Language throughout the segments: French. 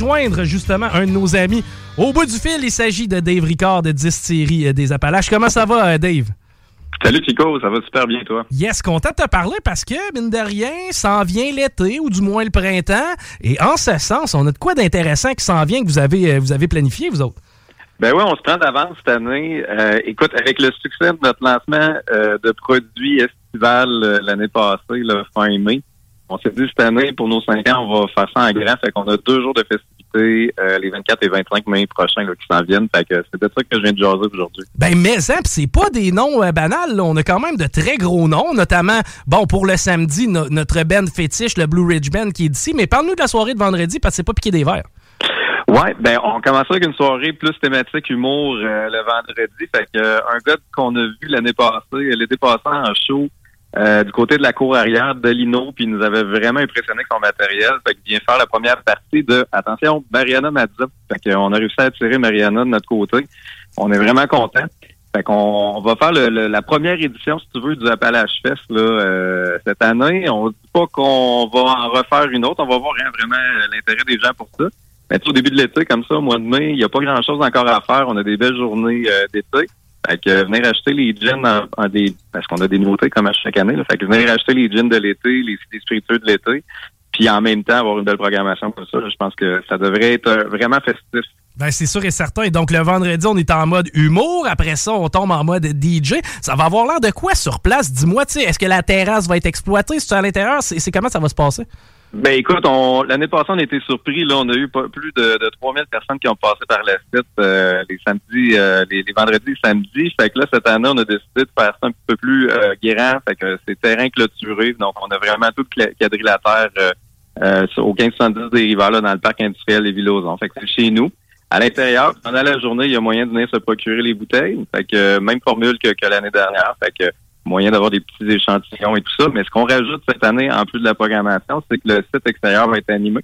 Joindre justement un de nos amis. Au bout du fil, il s'agit de Dave Ricard de Distillerie euh, des Appalaches. Comment ça va, euh, Dave? Salut Chico, ça va super bien toi? Yes, content de te parler parce que, mine de rien, s'en vient l'été ou du moins le printemps. Et en ce sens, on a de quoi d'intéressant qui s'en vient que vous avez, euh, vous avez planifié, vous autres? Ben oui, on se prend d'avance cette année. Euh, écoute, avec le succès de notre lancement euh, de produits estivales euh, l'année passée, le fin mai, on s'est dit cette année, pour nos cinq ans, on va faire ça en grand. Fait qu'on a deux jours de festivités, euh, les 24 et 25 mai prochains là, qui s'en viennent. Fait que c'est de ça que je viens de jaser aujourd'hui. Ben, mais pis c'est pas des noms euh, banals. là. On a quand même de très gros noms, notamment, bon, pour le samedi, no- notre band fétiche, le Blue Ridge Band, qui est d'ici. Mais parle-nous de la soirée de vendredi, parce que c'est pas piqué des verres. Ouais, ben on commence avec une soirée plus thématique humour euh, le vendredi. Fait que euh, un gars qu'on a vu l'année passée, l'été passé en show euh, du côté de la cour arrière de Lino, puis il nous avait vraiment impressionné avec son matériel. Fait qu'il vient faire la première partie de attention, Mariana Mazza. Fait qu'on a réussi à attirer Mariana de notre côté. On est vraiment content. Fait qu'on on va faire le- le- la première édition, si tu veux, du Appalache Fest là, euh, cette année. On dit pas qu'on va en refaire une autre. On va voir hein, vraiment l'intérêt des gens pour ça. Mais au début de l'été, comme ça, au mois de mai, il n'y a pas grand-chose encore à faire. On a des belles journées euh, d'été. Fait que euh, venir acheter les gins en, parce qu'on a des nouveautés comme à chaque année. Là. Fait que venir acheter les gins de l'été, les, les spiritueux de l'été, puis en même temps avoir une belle programmation comme ça, je pense que ça devrait être euh, vraiment festif. Ben, c'est sûr et certain. Et donc, le vendredi, on est en mode humour. Après ça, on tombe en mode DJ. Ça va avoir l'air de quoi sur place? Dis-moi, est-ce que la terrasse va être exploitée? Si tu à l'intérieur, c'est comment ça va se passer? Ben écoute, on l'année passée, on a été surpris. Là, on a eu pas plus de, de 3000 personnes qui ont passé par la site euh, les samedis, euh, les, les vendredis et samedis. Fait que là, cette année, on a décidé de faire ça un petit peu plus euh, guérant. Fait que c'est terrain clôturé. Donc, on a vraiment tout quadrilatère euh, euh, au 1570 des Rivières, là, dans le parc industriel des Villosons. Fait que c'est chez nous. À l'intérieur, pendant la journée, il y a moyen de venir se procurer les bouteilles. Fait que euh, même formule que, que l'année dernière. Fait que moyen d'avoir des petits échantillons et tout ça. Mais ce qu'on rajoute cette année, en plus de la programmation, c'est que le site extérieur va être animé.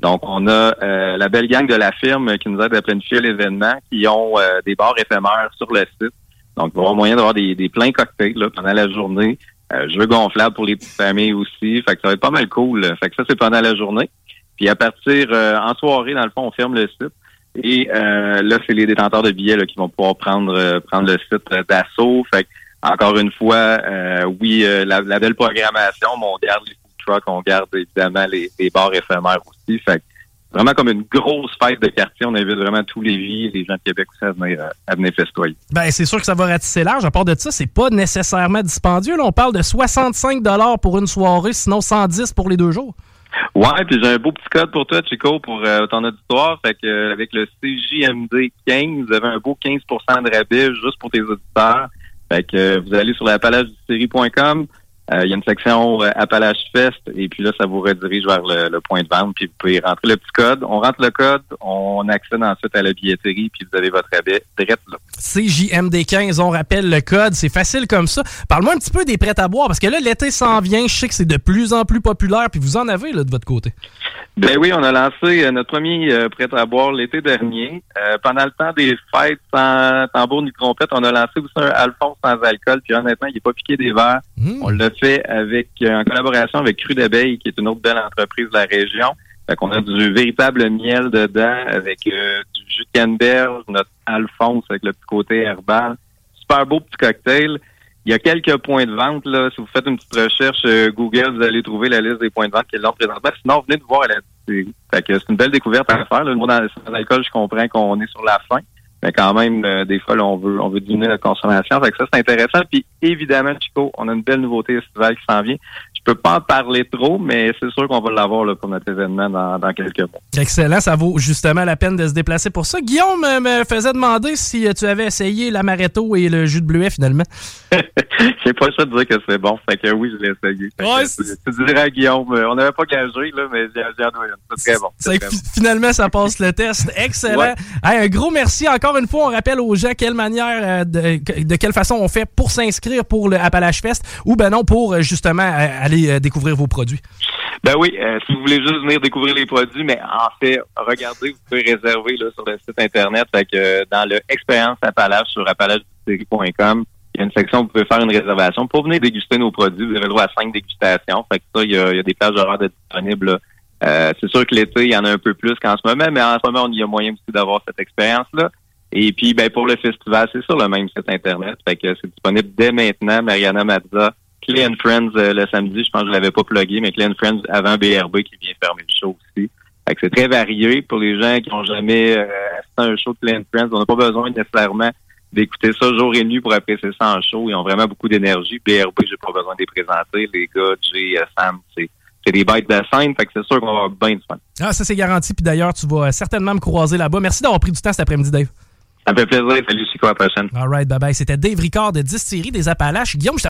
Donc, on a euh, la belle gang de la firme qui nous aide à planifier l'événement, qui ont euh, des bars éphémères sur le site. Donc, il va y avoir moyen d'avoir des, des pleins cocktails là, pendant la journée. Euh, jeux gonflables pour les petites familles aussi. Fait que ça va être pas mal cool. Fait que ça, c'est pendant la journée. Puis à partir, euh, en soirée, dans le fond, on ferme le site. Et euh, là, c'est les détenteurs de billets là, qui vont pouvoir prendre euh, prendre le site d'assaut. Fait que, encore une fois, euh, oui, euh, la, la belle programmation, mais on garde les food trucks, on garde évidemment les, les bars éphémères aussi. Fait vraiment comme une grosse fête de quartier. On invite vraiment tous les vies, les gens de Québec aussi à venir, euh, à venir festoyer. Ben, c'est sûr que ça va ratisser large. À part de ça, c'est pas nécessairement dispendieux. Là, on parle de 65 pour une soirée, sinon 110 pour les deux jours. Ouais, puis j'ai un beau petit code pour toi, Chico, pour euh, ton auditoire. Fait que euh, avec le CJMD 15, vous avez un beau 15% de rabais juste pour tes auditeurs. Fait que euh, vous allez sur la série.com. Il y a une section euh, Appalache Fest et puis là, ça vous redirige vers le, le point de vente. Puis vous pouvez rentrer le petit code. On rentre le code, on accède ensuite à la billetterie, puis vous avez votre rabais direct là. CJMD15, on rappelle le code, c'est facile comme ça. Parle-moi un petit peu des prêts à boire, parce que là, l'été s'en vient, je sais que c'est de plus en plus populaire, puis vous en avez là, de votre côté. Ben oui, on a lancé euh, notre premier euh, prêt à boire l'été dernier. Euh, pendant le temps des fêtes sans tambour ni trompette, on a lancé aussi un Alphonse sans alcool. Puis honnêtement, il n'est pas piqué des verres. On l'a fait avec euh, en collaboration avec Cru d'abeille, qui est une autre belle entreprise de la région. Fait qu'on a du véritable miel dedans avec euh, du jus de canneberge, notre Alphonse avec le petit côté herbal. Super beau petit cocktail. Il y a quelques points de vente. Là. Si vous faites une petite recherche euh, Google, vous allez trouver la liste des points de vente qui l'ont présentement. Sinon, venez de voir que c'est une belle découverte à faire. Là. Dans l'alcool, je comprends qu'on est sur la fin. Mais quand même, euh, des fois, là, on veut on veut diminuer la consommation. Fait que ça, c'est intéressant. Puis évidemment, Chico, on a une belle nouveauté estivale qui s'en vient. Je peux pas en parler trop, mais c'est sûr qu'on va l'avoir pour notre événement dans, quelques mois. Excellent, ça vaut justement la peine de se déplacer pour ça. Guillaume me faisait demander si tu avais essayé l'amaretto et le jus de bleuet finalement. J'ai pas le choix de dire que c'est bon, fait que oui, je l'ai essayé. tu, dirais à Guillaume, euh, on n'avait pas gagé, là, mais j'ai C'est très bon. finalement, ça passe le test. Excellent. un gros merci encore une fois. On rappelle aux gens quelle manière, euh, de, quelle façon on fait pour s'inscrire pour le Appalache Fest ou ben non pour euh, justement aller découvrir vos produits. Ben oui, si vous voulez juste venir découvrir les produits, mais en fait, regardez, vous pouvez réserver là, sur le site internet, fait que dans le expérience Appalache sur appalache.com il y a une section où vous pouvez faire une réservation pour venir déguster nos produits. Vous avez le droit à cinq dégustations. Fait que ça, il y a, des plages horaires disponibles. Euh, c'est sûr que l'été, il y en a un peu plus qu'en ce moment, mais en ce moment, il y a moyen aussi d'avoir cette expérience-là. Et puis, ben, pour le festival, c'est sur le même site Internet. Fait que c'est disponible dès maintenant. Mariana Mazza, Clay Friends euh, le samedi, je pense que je l'avais pas plugué, mais Clay Friends avant BRB qui vient fermer le show aussi. Fait que c'est très varié pour les gens qui n'ont jamais euh, assisté à un show de Clay Friends. On n'a pas besoin nécessairement d'écouter ça jour et nuit pour apprécier ça en show. Ils ont vraiment beaucoup d'énergie. BRB, j'ai pas besoin de les présenter. Les gars, Jay, euh, Sam, c'est c'est des bêtes de scène, fait que c'est sûr qu'on va avoir bien du fun. Ah, ça c'est garanti. Puis d'ailleurs, tu vas certainement me croiser là-bas. Merci d'avoir pris du temps cet après-midi, Dave. Ça fait plaisir. Salut, c'est quoi la prochaine? All right, bye bye. C'était Dave Ricard de Distillerie des Appalaches. Guillaume, je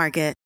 Market.